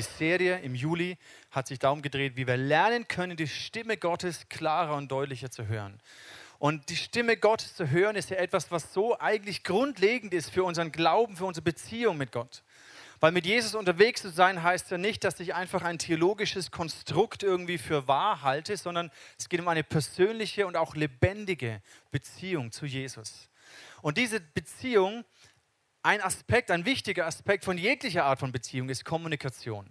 die Serie im Juli hat sich darum gedreht, wie wir lernen können, die Stimme Gottes klarer und deutlicher zu hören. Und die Stimme Gottes zu hören ist ja etwas, was so eigentlich grundlegend ist für unseren Glauben, für unsere Beziehung mit Gott. Weil mit Jesus unterwegs zu sein heißt ja nicht, dass ich einfach ein theologisches Konstrukt irgendwie für wahr halte, sondern es geht um eine persönliche und auch lebendige Beziehung zu Jesus. Und diese Beziehung, ein Aspekt, ein wichtiger Aspekt von jeglicher Art von Beziehung ist Kommunikation.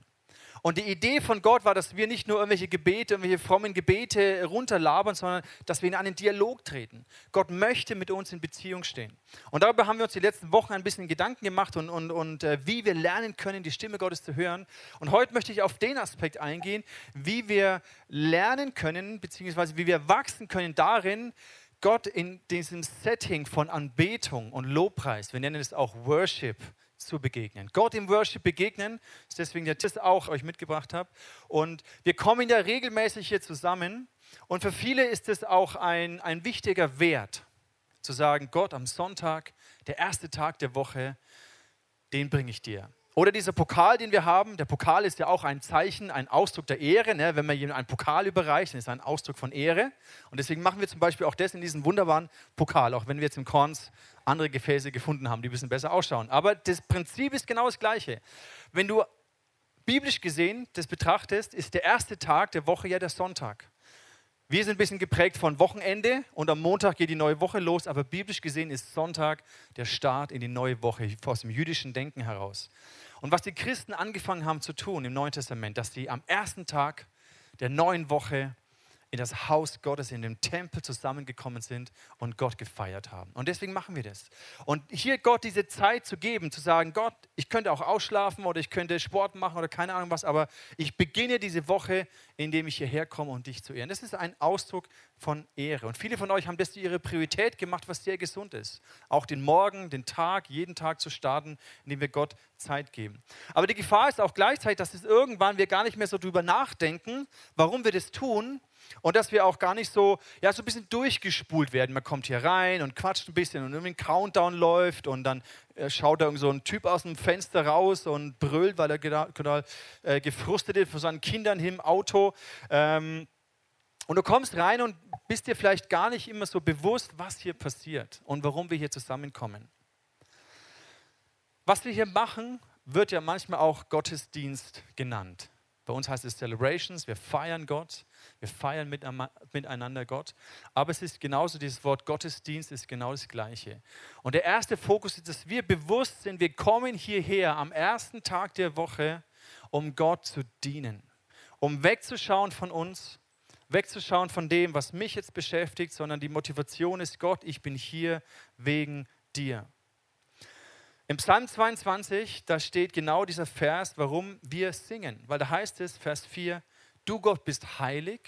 Und die Idee von Gott war, dass wir nicht nur irgendwelche Gebete, irgendwelche frommen Gebete runterlabern, sondern dass wir in einen Dialog treten. Gott möchte mit uns in Beziehung stehen. Und darüber haben wir uns die letzten Wochen ein bisschen Gedanken gemacht und, und, und äh, wie wir lernen können, die Stimme Gottes zu hören. Und heute möchte ich auf den Aspekt eingehen, wie wir lernen können, beziehungsweise wie wir wachsen können darin, Gott in diesem Setting von Anbetung und Lobpreis, wir nennen es auch Worship, zu begegnen. Gott im Worship begegnen, ist deswegen der Titel auch euch mitgebracht habe. Und wir kommen ja regelmäßig hier zusammen. Und für viele ist es auch ein, ein wichtiger Wert, zu sagen, Gott am Sonntag, der erste Tag der Woche, den bringe ich dir. Oder dieser Pokal, den wir haben, der Pokal ist ja auch ein Zeichen, ein Ausdruck der Ehre. Ne? Wenn man jemandem einen Pokal überreicht, dann ist es ein Ausdruck von Ehre. Und deswegen machen wir zum Beispiel auch das in diesem wunderbaren Pokal, auch wenn wir jetzt im Korns andere Gefäße gefunden haben, die ein bisschen besser ausschauen. Aber das Prinzip ist genau das gleiche. Wenn du biblisch gesehen das betrachtest, ist der erste Tag der Woche ja der Sonntag. Wir sind ein bisschen geprägt von Wochenende und am Montag geht die neue Woche los, aber biblisch gesehen ist Sonntag der Start in die neue Woche aus dem jüdischen Denken heraus. Und was die Christen angefangen haben zu tun im Neuen Testament, dass sie am ersten Tag der neuen Woche in das Haus Gottes, in den Tempel zusammengekommen sind und Gott gefeiert haben. Und deswegen machen wir das. Und hier Gott diese Zeit zu geben, zu sagen, Gott, ich könnte auch ausschlafen oder ich könnte Sport machen oder keine Ahnung was, aber ich beginne diese Woche, indem ich hierher komme und dich zu ehren. Das ist ein Ausdruck von Ehre. Und viele von euch haben das ihre Priorität gemacht, was sehr gesund ist. Auch den Morgen, den Tag, jeden Tag zu starten, indem wir Gott Zeit geben. Aber die Gefahr ist auch gleichzeitig, dass es irgendwann wir gar nicht mehr so drüber nachdenken, warum wir das tun und dass wir auch gar nicht so, ja, so ein bisschen durchgespult werden. Man kommt hier rein und quatscht ein bisschen und irgendwie ein Countdown läuft und dann äh, schaut da irgend so ein Typ aus dem Fenster raus und brüllt, weil er genau, äh, gefrustet ist von seinen Kindern im Auto. Ähm, und du kommst rein und bist dir vielleicht gar nicht immer so bewusst, was hier passiert und warum wir hier zusammenkommen. Was wir hier machen, wird ja manchmal auch Gottesdienst genannt. Bei uns heißt es Celebrations, wir feiern Gott, wir feiern miteinander Gott. Aber es ist genauso, dieses Wort Gottesdienst ist genau das Gleiche. Und der erste Fokus ist, dass wir bewusst sind, wir kommen hierher am ersten Tag der Woche, um Gott zu dienen. Um wegzuschauen von uns, wegzuschauen von dem, was mich jetzt beschäftigt, sondern die Motivation ist Gott, ich bin hier wegen dir. Im Psalm 22, da steht genau dieser Vers, warum wir singen. Weil da heißt es, Vers 4, du Gott bist heilig,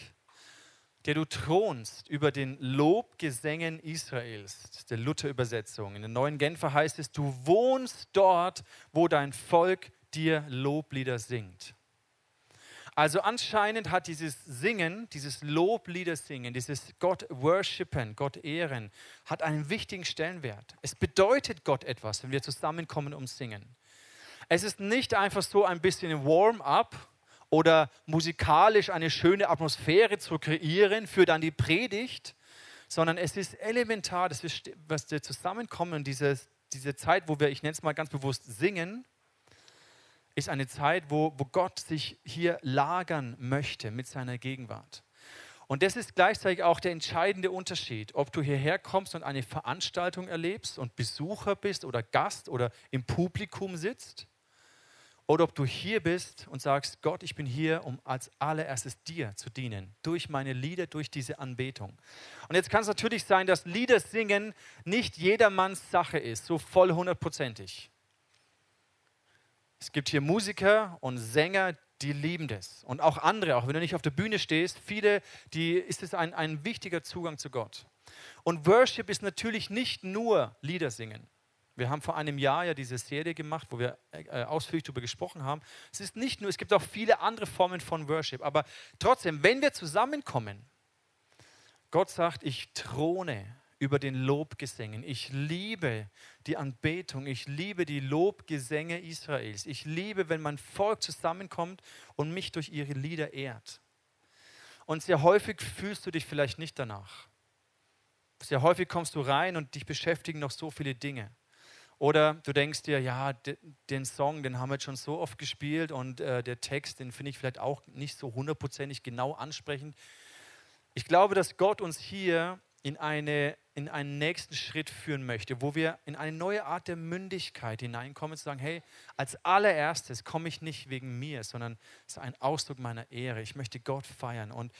der du thronst über den Lobgesängen Israels, der Luther-Übersetzung. In der neuen Genfer heißt es, du wohnst dort, wo dein Volk dir Loblieder singt. Also anscheinend hat dieses Singen, dieses Lobliedersingen, dieses Gott worshipen, Gott ehren, hat einen wichtigen Stellenwert. Es bedeutet Gott etwas, wenn wir zusammenkommen und singen. Es ist nicht einfach so ein bisschen Warm-up oder musikalisch eine schöne Atmosphäre zu kreieren für dann die Predigt, sondern es ist elementar, dass wir, dass wir zusammenkommen diese, diese Zeit, wo wir, ich nenne es mal ganz bewusst, singen, ist eine Zeit, wo, wo Gott sich hier lagern möchte mit seiner Gegenwart. Und das ist gleichzeitig auch der entscheidende Unterschied, ob du hierher kommst und eine Veranstaltung erlebst und Besucher bist oder Gast oder im Publikum sitzt, oder ob du hier bist und sagst, Gott, ich bin hier, um als allererstes dir zu dienen, durch meine Lieder, durch diese Anbetung. Und jetzt kann es natürlich sein, dass Lieder singen nicht jedermanns Sache ist, so voll hundertprozentig. Es gibt hier Musiker und Sänger, die lieben das. Und auch andere, auch wenn du nicht auf der Bühne stehst, viele, die ist es ein, ein wichtiger Zugang zu Gott. Und Worship ist natürlich nicht nur Lieder singen. Wir haben vor einem Jahr ja diese Serie gemacht, wo wir äh, ausführlich darüber gesprochen haben. Es ist nicht nur, es gibt auch viele andere Formen von Worship. Aber trotzdem, wenn wir zusammenkommen, Gott sagt, ich throne über den Lobgesängen. Ich liebe die Anbetung, ich liebe die Lobgesänge Israels. Ich liebe, wenn mein Volk zusammenkommt und mich durch ihre Lieder ehrt. Und sehr häufig fühlst du dich vielleicht nicht danach. Sehr häufig kommst du rein und dich beschäftigen noch so viele Dinge. Oder du denkst dir, ja, den Song, den haben wir jetzt schon so oft gespielt und äh, der Text, den finde ich vielleicht auch nicht so hundertprozentig genau ansprechend. Ich glaube, dass Gott uns hier in, eine, in einen nächsten Schritt führen möchte, wo wir in eine neue Art der Mündigkeit hineinkommen, zu sagen, hey, als allererstes komme ich nicht wegen mir, sondern es ist ein Ausdruck meiner Ehre. Ich möchte Gott feiern und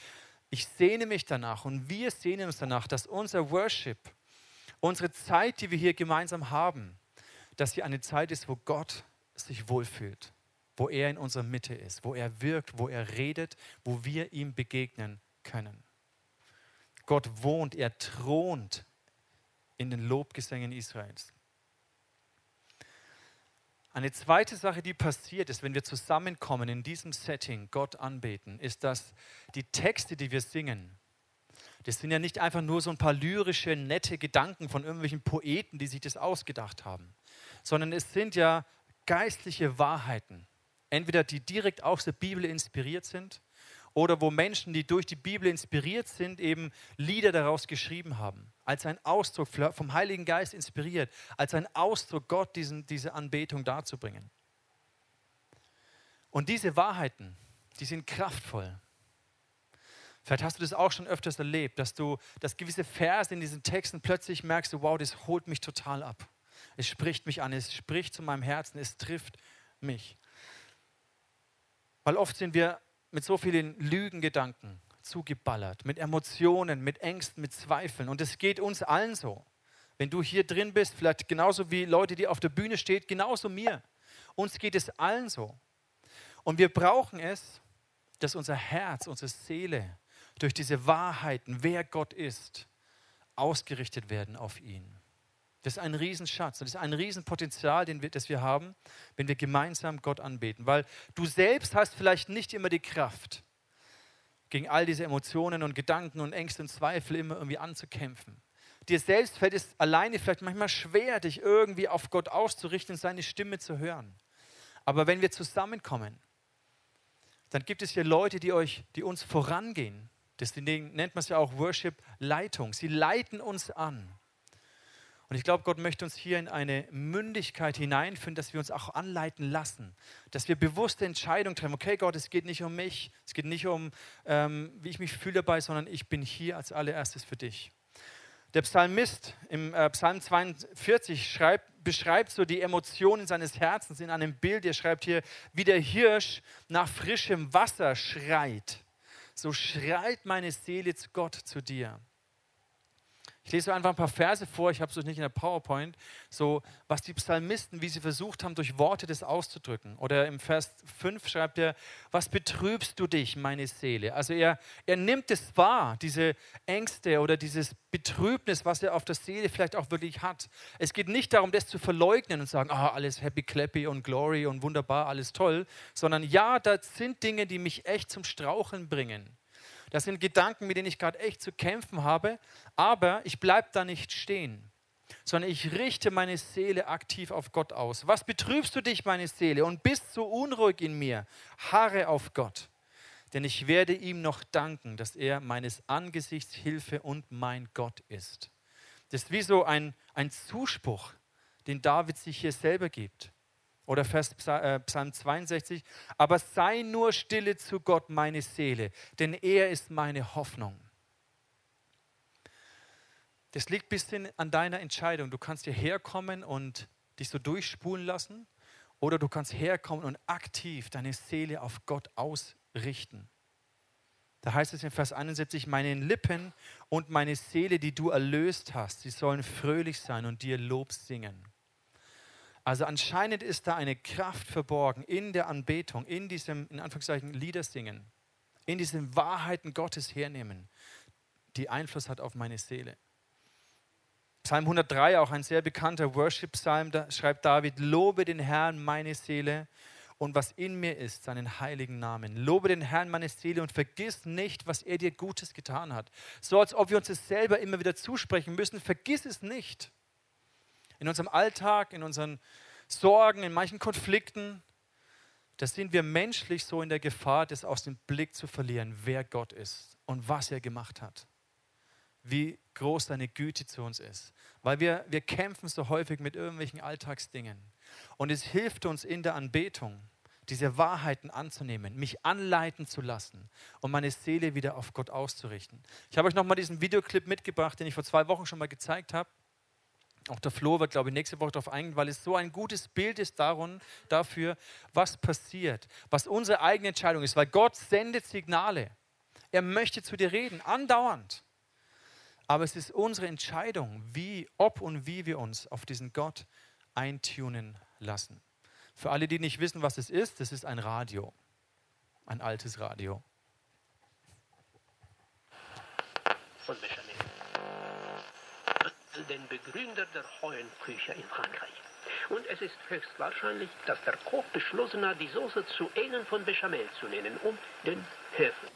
ich sehne mich danach und wir sehnen uns danach, dass unser Worship, unsere Zeit, die wir hier gemeinsam haben, dass hier eine Zeit ist, wo Gott sich wohlfühlt, wo er in unserer Mitte ist, wo er wirkt, wo er redet, wo wir ihm begegnen können. Gott wohnt, er thront in den Lobgesängen Israels. Eine zweite Sache, die passiert ist, wenn wir zusammenkommen in diesem Setting, Gott anbeten, ist, dass die Texte, die wir singen, das sind ja nicht einfach nur so ein paar lyrische, nette Gedanken von irgendwelchen Poeten, die sich das ausgedacht haben, sondern es sind ja geistliche Wahrheiten. Entweder die direkt aus der Bibel inspiriert sind oder wo Menschen, die durch die Bibel inspiriert sind, eben Lieder daraus geschrieben haben. Als ein Ausdruck vom Heiligen Geist inspiriert, als ein Ausdruck, Gott diesen, diese Anbetung darzubringen. Und diese Wahrheiten, die sind kraftvoll. Vielleicht hast du das auch schon öfters erlebt, dass du dass gewisse Verse in diesen Texten plötzlich merkst, wow, das holt mich total ab. Es spricht mich an, es spricht zu meinem Herzen, es trifft mich. Weil oft sind wir mit so vielen Lügengedanken zugeballert, mit Emotionen, mit Ängsten, mit Zweifeln. Und es geht uns allen so. Wenn du hier drin bist, vielleicht genauso wie Leute, die auf der Bühne stehen, genauso mir. Uns geht es allen so. Und wir brauchen es, dass unser Herz, unsere Seele durch diese Wahrheiten, wer Gott ist, ausgerichtet werden auf ihn. Das ist ein Riesenschatz, das ist ein Riesenpotenzial, den wir, das wir haben, wenn wir gemeinsam Gott anbeten. Weil du selbst hast vielleicht nicht immer die Kraft, gegen all diese Emotionen und Gedanken und Ängste und Zweifel immer irgendwie anzukämpfen. Dir selbst fällt es alleine vielleicht manchmal schwer, dich irgendwie auf Gott auszurichten und seine Stimme zu hören. Aber wenn wir zusammenkommen, dann gibt es hier Leute, die euch, die uns vorangehen. Deswegen nennt man es ja auch Worship-Leitung. Sie leiten uns an. Und ich glaube, Gott möchte uns hier in eine Mündigkeit hineinführen, dass wir uns auch anleiten lassen, dass wir bewusste Entscheidungen treffen. Okay, Gott, es geht nicht um mich, es geht nicht um, ähm, wie ich mich fühle dabei, sondern ich bin hier als allererstes für dich. Der Psalmist im äh, Psalm 42 schreibt, beschreibt so die Emotionen seines Herzens in einem Bild. Er schreibt hier, wie der Hirsch nach frischem Wasser schreit. So schreit meine Seele zu Gott, zu dir. Ich lese einfach ein paar Verse vor, ich habe es nicht in der PowerPoint, so was die Psalmisten, wie sie versucht haben, durch Worte das auszudrücken. Oder im Vers 5 schreibt er, was betrübst du dich, meine Seele? Also er, er nimmt es wahr, diese Ängste oder dieses Betrübnis, was er auf der Seele vielleicht auch wirklich hat. Es geht nicht darum, das zu verleugnen und sagen, ah, alles happy, clappy und glory und wunderbar, alles toll, sondern ja, das sind Dinge, die mich echt zum Straucheln bringen. Das sind Gedanken, mit denen ich gerade echt zu kämpfen habe, aber ich bleibe da nicht stehen, sondern ich richte meine Seele aktiv auf Gott aus. Was betrübst du dich, meine Seele, und bist so unruhig in mir? Harre auf Gott, denn ich werde ihm noch danken, dass er meines Angesichts Hilfe und mein Gott ist. Das ist wie so ein, ein Zuspruch, den David sich hier selber gibt. Oder Vers äh, Psalm 62, aber sei nur stille zu Gott, meine Seele, denn er ist meine Hoffnung. Das liegt ein bisschen an deiner Entscheidung. Du kannst hierher kommen und dich so durchspulen lassen oder du kannst herkommen und aktiv deine Seele auf Gott ausrichten. Da heißt es in Vers 71, meine Lippen und meine Seele, die du erlöst hast, sie sollen fröhlich sein und dir Lob singen. Also anscheinend ist da eine Kraft verborgen in der Anbetung, in diesem, in Anführungszeichen, Liedersingen, in diesen Wahrheiten Gottes hernehmen, die Einfluss hat auf meine Seele. Psalm 103, auch ein sehr bekannter Worship-Psalm, da schreibt David, lobe den Herrn meine Seele und was in mir ist, seinen heiligen Namen. Lobe den Herrn meine Seele und vergiss nicht, was er dir Gutes getan hat. So als ob wir uns es selber immer wieder zusprechen müssen, vergiss es nicht. In unserem Alltag, in unseren Sorgen, in manchen Konflikten, da sind wir menschlich so in der Gefahr, das aus dem Blick zu verlieren, wer Gott ist und was er gemacht hat. Wie groß seine Güte zu uns ist. Weil wir, wir kämpfen so häufig mit irgendwelchen Alltagsdingen. Und es hilft uns in der Anbetung, diese Wahrheiten anzunehmen, mich anleiten zu lassen und meine Seele wieder auf Gott auszurichten. Ich habe euch nochmal diesen Videoclip mitgebracht, den ich vor zwei Wochen schon mal gezeigt habe. Auch der Flo wird, glaube ich, nächste Woche darauf eingehen, weil es so ein gutes Bild ist darum, dafür, was passiert, was unsere eigene Entscheidung ist. Weil Gott sendet Signale. Er möchte zu dir reden, andauernd. Aber es ist unsere Entscheidung, wie, ob und wie wir uns auf diesen Gott eintunen lassen. Für alle, die nicht wissen, was es ist, das ist ein Radio, ein altes Radio. Bechamel. Den Begründer der Heuenküche in Frankreich. Und es ist höchstwahrscheinlich, dass der Koch beschlossen hat, die Soße zu ähneln von Bechamel zu nennen, um den Höfen.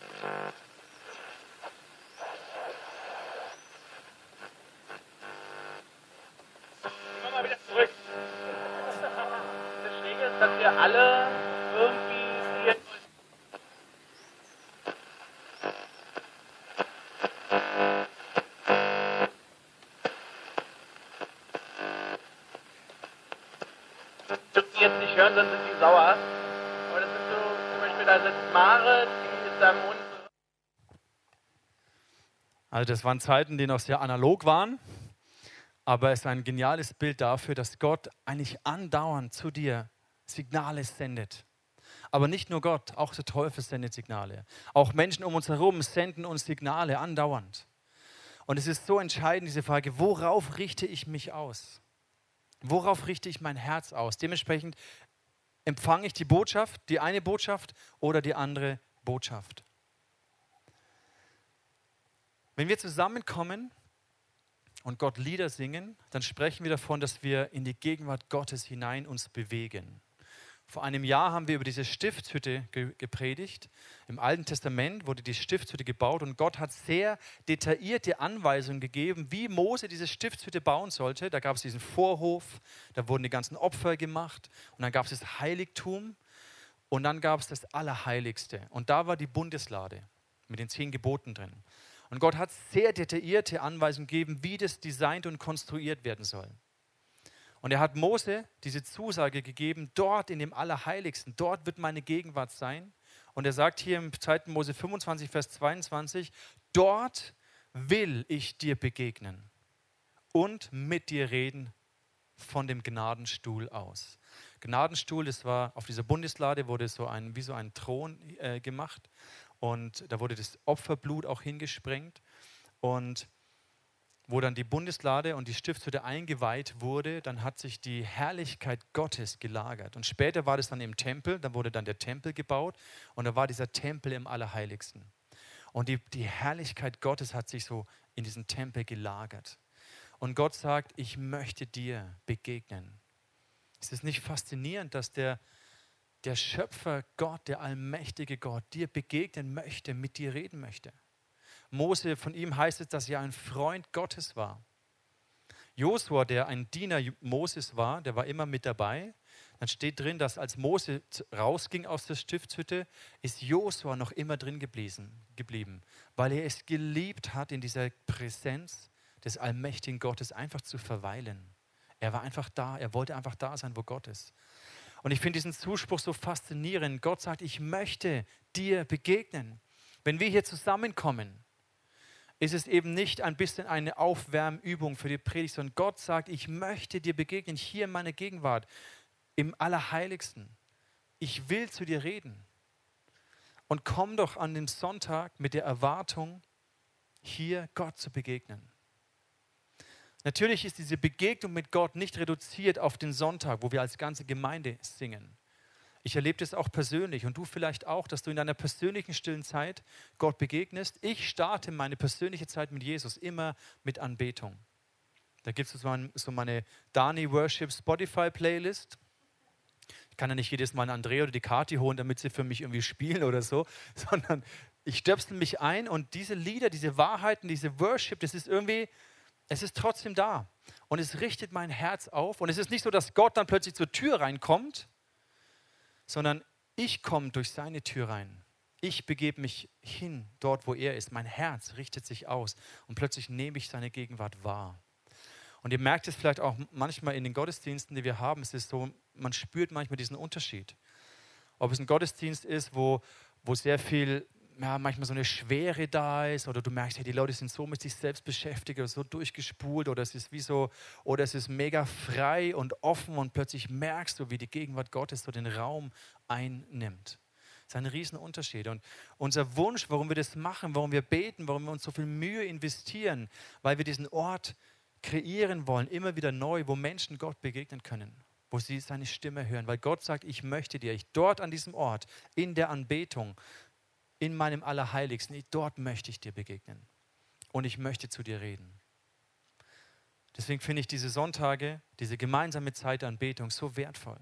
Hören, dann sind die sauer. Aber das ist so, zum Beispiel, da sitzt Mare, die ist da im Mund. Also das waren Zeiten, die noch sehr analog waren, aber es ist ein geniales Bild dafür, dass Gott eigentlich andauernd zu dir Signale sendet. Aber nicht nur Gott, auch der Teufel sendet Signale. Auch Menschen um uns herum senden uns Signale andauernd. Und es ist so entscheidend, diese Frage, worauf richte ich mich aus? Worauf richte ich mein Herz aus? Dementsprechend empfange ich die Botschaft, die eine Botschaft oder die andere Botschaft. Wenn wir zusammenkommen und Gott Lieder singen, dann sprechen wir davon, dass wir in die Gegenwart Gottes hinein uns bewegen. Vor einem Jahr haben wir über diese Stiftshütte ge gepredigt. Im Alten Testament wurde die Stiftshütte gebaut und Gott hat sehr detaillierte Anweisungen gegeben, wie Mose diese Stiftshütte bauen sollte. Da gab es diesen Vorhof, da wurden die ganzen Opfer gemacht und dann gab es das Heiligtum und dann gab es das Allerheiligste. Und da war die Bundeslade mit den zehn Geboten drin. Und Gott hat sehr detaillierte Anweisungen gegeben, wie das designt und konstruiert werden soll. Und er hat Mose diese Zusage gegeben, dort in dem Allerheiligsten, dort wird meine Gegenwart sein. Und er sagt hier im 2. Mose 25, Vers 22, dort will ich dir begegnen und mit dir reden von dem Gnadenstuhl aus. Gnadenstuhl, das war auf dieser Bundeslade, wurde so ein, wie so ein Thron äh, gemacht und da wurde das Opferblut auch hingesprengt. Und wo dann die Bundeslade und die Stiftshütte eingeweiht wurde, dann hat sich die Herrlichkeit Gottes gelagert. Und später war das dann im Tempel, dann wurde dann der Tempel gebaut und da war dieser Tempel im Allerheiligsten. Und die, die Herrlichkeit Gottes hat sich so in diesen Tempel gelagert. Und Gott sagt, ich möchte dir begegnen. Ist es nicht faszinierend, dass der, der Schöpfer Gott, der allmächtige Gott, dir begegnen möchte, mit dir reden möchte? Mose, von ihm heißt es, dass er ein Freund Gottes war. Josua, der ein Diener Moses war, der war immer mit dabei. Dann steht drin, dass als Mose rausging aus der Stiftshütte, ist Josua noch immer drin geblieben, weil er es geliebt hat, in dieser Präsenz des allmächtigen Gottes einfach zu verweilen. Er war einfach da, er wollte einfach da sein, wo Gott ist. Und ich finde diesen Zuspruch so faszinierend. Gott sagt, ich möchte dir begegnen. Wenn wir hier zusammenkommen, ist es eben nicht ein bisschen eine Aufwärmübung für die Predigt, sondern Gott sagt, ich möchte dir begegnen, hier in meiner Gegenwart, im Allerheiligsten. Ich will zu dir reden. Und komm doch an dem Sonntag mit der Erwartung, hier Gott zu begegnen. Natürlich ist diese Begegnung mit Gott nicht reduziert auf den Sonntag, wo wir als ganze Gemeinde singen. Ich erlebe das auch persönlich und du vielleicht auch, dass du in deiner persönlichen stillen Zeit Gott begegnest. Ich starte meine persönliche Zeit mit Jesus immer mit Anbetung. Da gibt es so meine Dani Worship Spotify Playlist. Ich kann ja nicht jedes Mal einen Andrea oder die Kati holen, damit sie für mich irgendwie spielen oder so, sondern ich stöpsel mich ein und diese Lieder, diese Wahrheiten, diese Worship, das ist irgendwie, es ist trotzdem da. Und es richtet mein Herz auf. Und es ist nicht so, dass Gott dann plötzlich zur Tür reinkommt, sondern ich komme durch seine Tür rein. Ich begebe mich hin, dort, wo er ist. Mein Herz richtet sich aus. Und plötzlich nehme ich seine Gegenwart wahr. Und ihr merkt es vielleicht auch manchmal in den Gottesdiensten, die wir haben. Es ist so, man spürt manchmal diesen Unterschied. Ob es ein Gottesdienst ist, wo, wo sehr viel ja, manchmal so eine Schwere da ist oder du merkst, hey, die Leute sind so mit sich selbst beschäftigt oder so durchgespult oder es ist wie so, oder es ist mega frei und offen und plötzlich merkst du, wie die Gegenwart Gottes so den Raum einnimmt. Das ist ein Riesenunterschied. Und unser Wunsch, warum wir das machen, warum wir beten, warum wir uns so viel Mühe investieren, weil wir diesen Ort kreieren wollen, immer wieder neu, wo Menschen Gott begegnen können, wo sie seine Stimme hören. Weil Gott sagt, ich möchte dir, ich dort an diesem Ort, in der Anbetung, in meinem Allerheiligsten, dort möchte ich dir begegnen. Und ich möchte zu dir reden. Deswegen finde ich diese Sonntage, diese gemeinsame Zeit der Anbetung so wertvoll.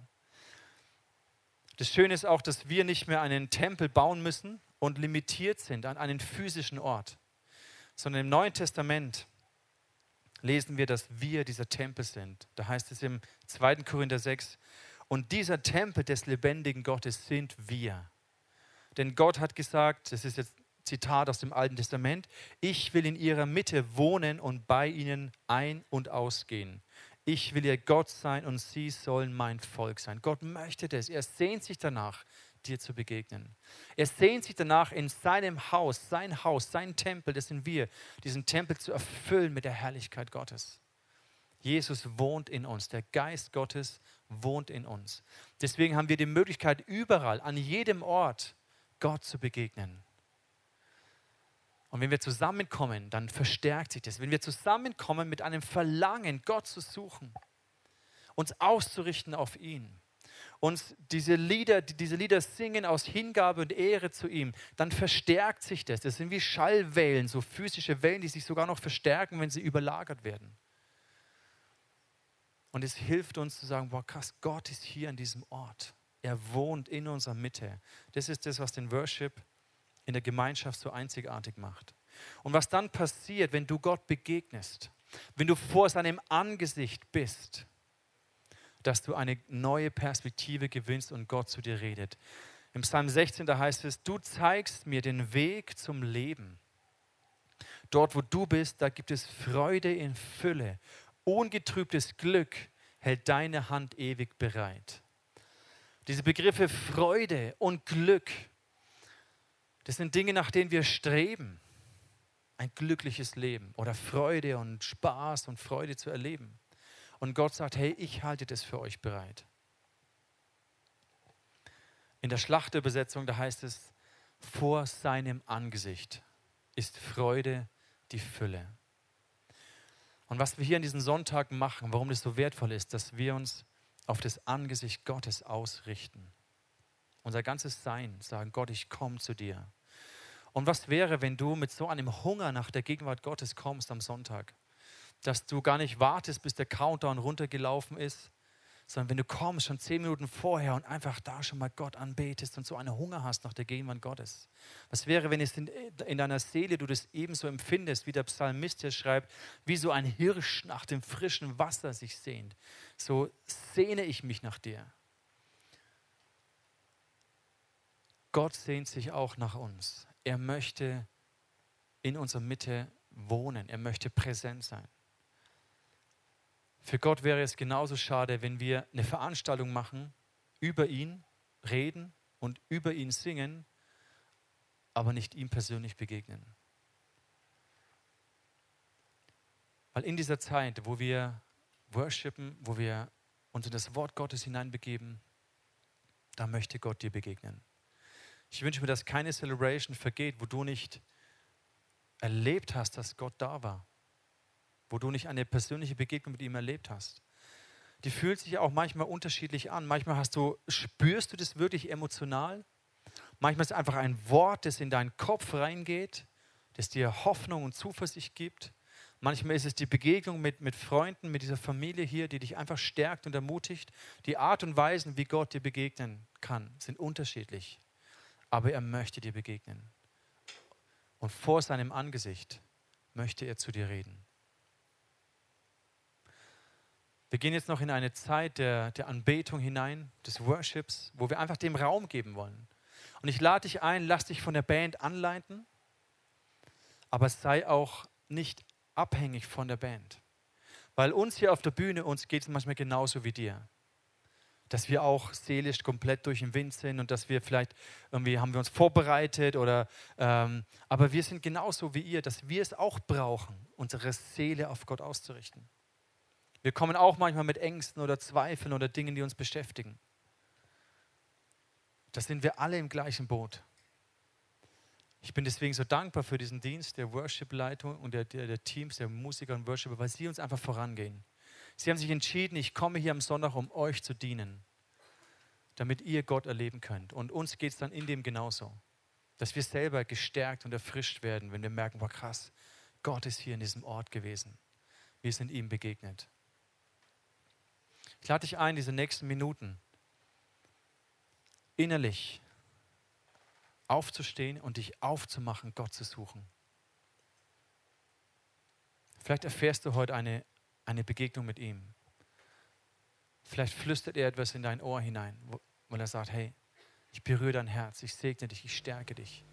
Das Schöne ist auch, dass wir nicht mehr einen Tempel bauen müssen und limitiert sind an einen physischen Ort, sondern im Neuen Testament lesen wir, dass wir dieser Tempel sind. Da heißt es im 2. Korinther 6, und dieser Tempel des lebendigen Gottes sind wir. Denn Gott hat gesagt, das ist jetzt Zitat aus dem Alten Testament, ich will in ihrer Mitte wohnen und bei ihnen ein- und ausgehen. Ich will ihr Gott sein und sie sollen mein Volk sein. Gott möchte das. Er sehnt sich danach, dir zu begegnen. Er sehnt sich danach, in seinem Haus, sein Haus, sein Tempel, das sind wir, diesen Tempel zu erfüllen mit der Herrlichkeit Gottes. Jesus wohnt in uns, der Geist Gottes wohnt in uns. Deswegen haben wir die Möglichkeit, überall, an jedem Ort, Gott zu begegnen. Und wenn wir zusammenkommen, dann verstärkt sich das. Wenn wir zusammenkommen mit einem Verlangen, Gott zu suchen, uns auszurichten auf ihn, uns diese Lieder, diese Lieder singen aus Hingabe und Ehre zu ihm, dann verstärkt sich das. Das sind wie Schallwellen, so physische Wellen, die sich sogar noch verstärken, wenn sie überlagert werden. Und es hilft uns zu sagen, boah krass, Gott ist hier an diesem Ort. Er wohnt in unserer Mitte. Das ist das, was den Worship in der Gemeinschaft so einzigartig macht. Und was dann passiert, wenn du Gott begegnest, wenn du vor seinem Angesicht bist, dass du eine neue Perspektive gewinnst und Gott zu dir redet. Im Psalm 16, da heißt es, du zeigst mir den Weg zum Leben. Dort, wo du bist, da gibt es Freude in Fülle. Ungetrübtes Glück hält deine Hand ewig bereit. Diese Begriffe Freude und Glück, das sind Dinge, nach denen wir streben. Ein glückliches Leben oder Freude und Spaß und Freude zu erleben. Und Gott sagt, hey, ich halte das für euch bereit. In der Schlachterübersetzung, da heißt es, vor seinem Angesicht ist Freude die Fülle. Und was wir hier an diesen Sonntagen machen, warum das so wertvoll ist, dass wir uns auf das Angesicht Gottes ausrichten. Unser ganzes Sein sagen, Gott, ich komme zu dir. Und was wäre, wenn du mit so einem Hunger nach der Gegenwart Gottes kommst am Sonntag? Dass du gar nicht wartest, bis der Countdown runtergelaufen ist, sondern wenn du kommst, schon zehn Minuten vorher und einfach da schon mal Gott anbetest und so einen Hunger hast nach der Gegenwart Gottes. Was wäre, wenn es in, in deiner Seele du das ebenso empfindest, wie der Psalmist hier schreibt, wie so ein Hirsch nach dem frischen Wasser sich sehnt. So sehne ich mich nach dir. Gott sehnt sich auch nach uns. Er möchte in unserer Mitte wohnen. Er möchte präsent sein. Für Gott wäre es genauso schade, wenn wir eine Veranstaltung machen, über ihn reden und über ihn singen, aber nicht ihm persönlich begegnen. Weil in dieser Zeit, wo wir worshipen, wo wir uns in das Wort Gottes hineinbegeben, da möchte Gott dir begegnen. Ich wünsche mir, dass keine Celebration vergeht, wo du nicht erlebt hast, dass Gott da war wo du nicht eine persönliche Begegnung mit ihm erlebt hast. Die fühlt sich auch manchmal unterschiedlich an. Manchmal hast du, spürst du das wirklich emotional. Manchmal ist es einfach ein Wort, das in deinen Kopf reingeht, das dir Hoffnung und Zuversicht gibt. Manchmal ist es die Begegnung mit, mit Freunden, mit dieser Familie hier, die dich einfach stärkt und ermutigt. Die Art und Weisen, wie Gott dir begegnen kann, sind unterschiedlich. Aber er möchte dir begegnen. Und vor seinem Angesicht möchte er zu dir reden. Wir gehen jetzt noch in eine Zeit der, der Anbetung hinein, des Worships, wo wir einfach dem Raum geben wollen. Und ich lade dich ein, lass dich von der Band anleiten, aber sei auch nicht abhängig von der Band. Weil uns hier auf der Bühne, uns geht es manchmal genauso wie dir. Dass wir auch seelisch komplett durch den Wind sind und dass wir vielleicht irgendwie haben wir uns vorbereitet oder ähm, aber wir sind genauso wie ihr, dass wir es auch brauchen, unsere Seele auf Gott auszurichten. Wir kommen auch manchmal mit Ängsten oder Zweifeln oder Dingen, die uns beschäftigen. Da sind wir alle im gleichen Boot. Ich bin deswegen so dankbar für diesen Dienst der Worship-Leitung und der, der, der, Teams, der Musiker und Worshipper, weil sie uns einfach vorangehen. Sie haben sich entschieden, ich komme hier am Sonntag, um euch zu dienen, damit ihr Gott erleben könnt. Und uns geht es dann in dem genauso, dass wir selber gestärkt und erfrischt werden, wenn wir merken, war krass, Gott ist hier in diesem Ort gewesen. Wir sind ihm begegnet. Ich lade dich ein, diese nächsten Minuten innerlich aufzustehen und dich aufzumachen, Gott zu suchen. Vielleicht erfährst du heute eine, eine Begegnung mit ihm. Vielleicht flüstert er etwas in dein Ohr hinein, weil er sagt, hey, ich berühre dein Herz, ich segne dich, ich stärke dich.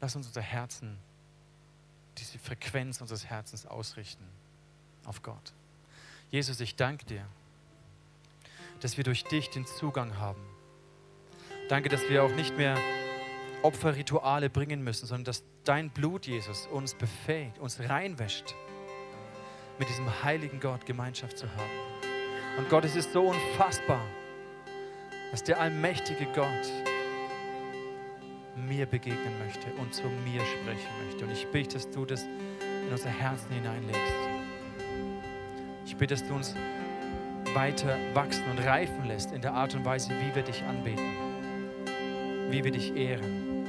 Lass uns unser Herzen, diese Frequenz unseres Herzens ausrichten auf Gott. Jesus, ich danke dir, dass wir durch dich den Zugang haben Danke, dass wir auch nicht mehr Opferrituale bringen müssen, sondern dass dein Blut, Jesus, uns befähigt, uns reinwäscht, mit diesem heiligen Gott Gemeinschaft zu haben. Und Gott, es ist so unfassbar, dass der allmächtige Gott mir begegnen möchte und zu mir sprechen möchte. Und ich bitte, dass du das in unser Herzen hineinlegst. Ich bitte, dass du uns weiter wachsen und reifen lässt in der Art und Weise, wie wir dich anbeten wie wir dich ehren.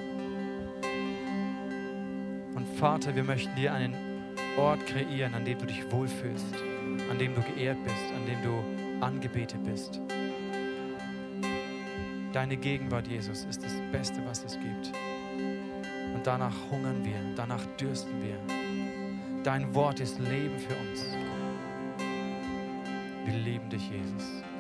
Und Vater, wir möchten dir einen Ort kreieren, an dem du dich wohlfühlst, an dem du geehrt bist, an dem du angebetet bist. Deine Gegenwart, Jesus, ist das Beste, was es gibt. Und danach hungern wir, danach dürsten wir. Dein Wort ist Leben für uns. Lieben dich, Jesus.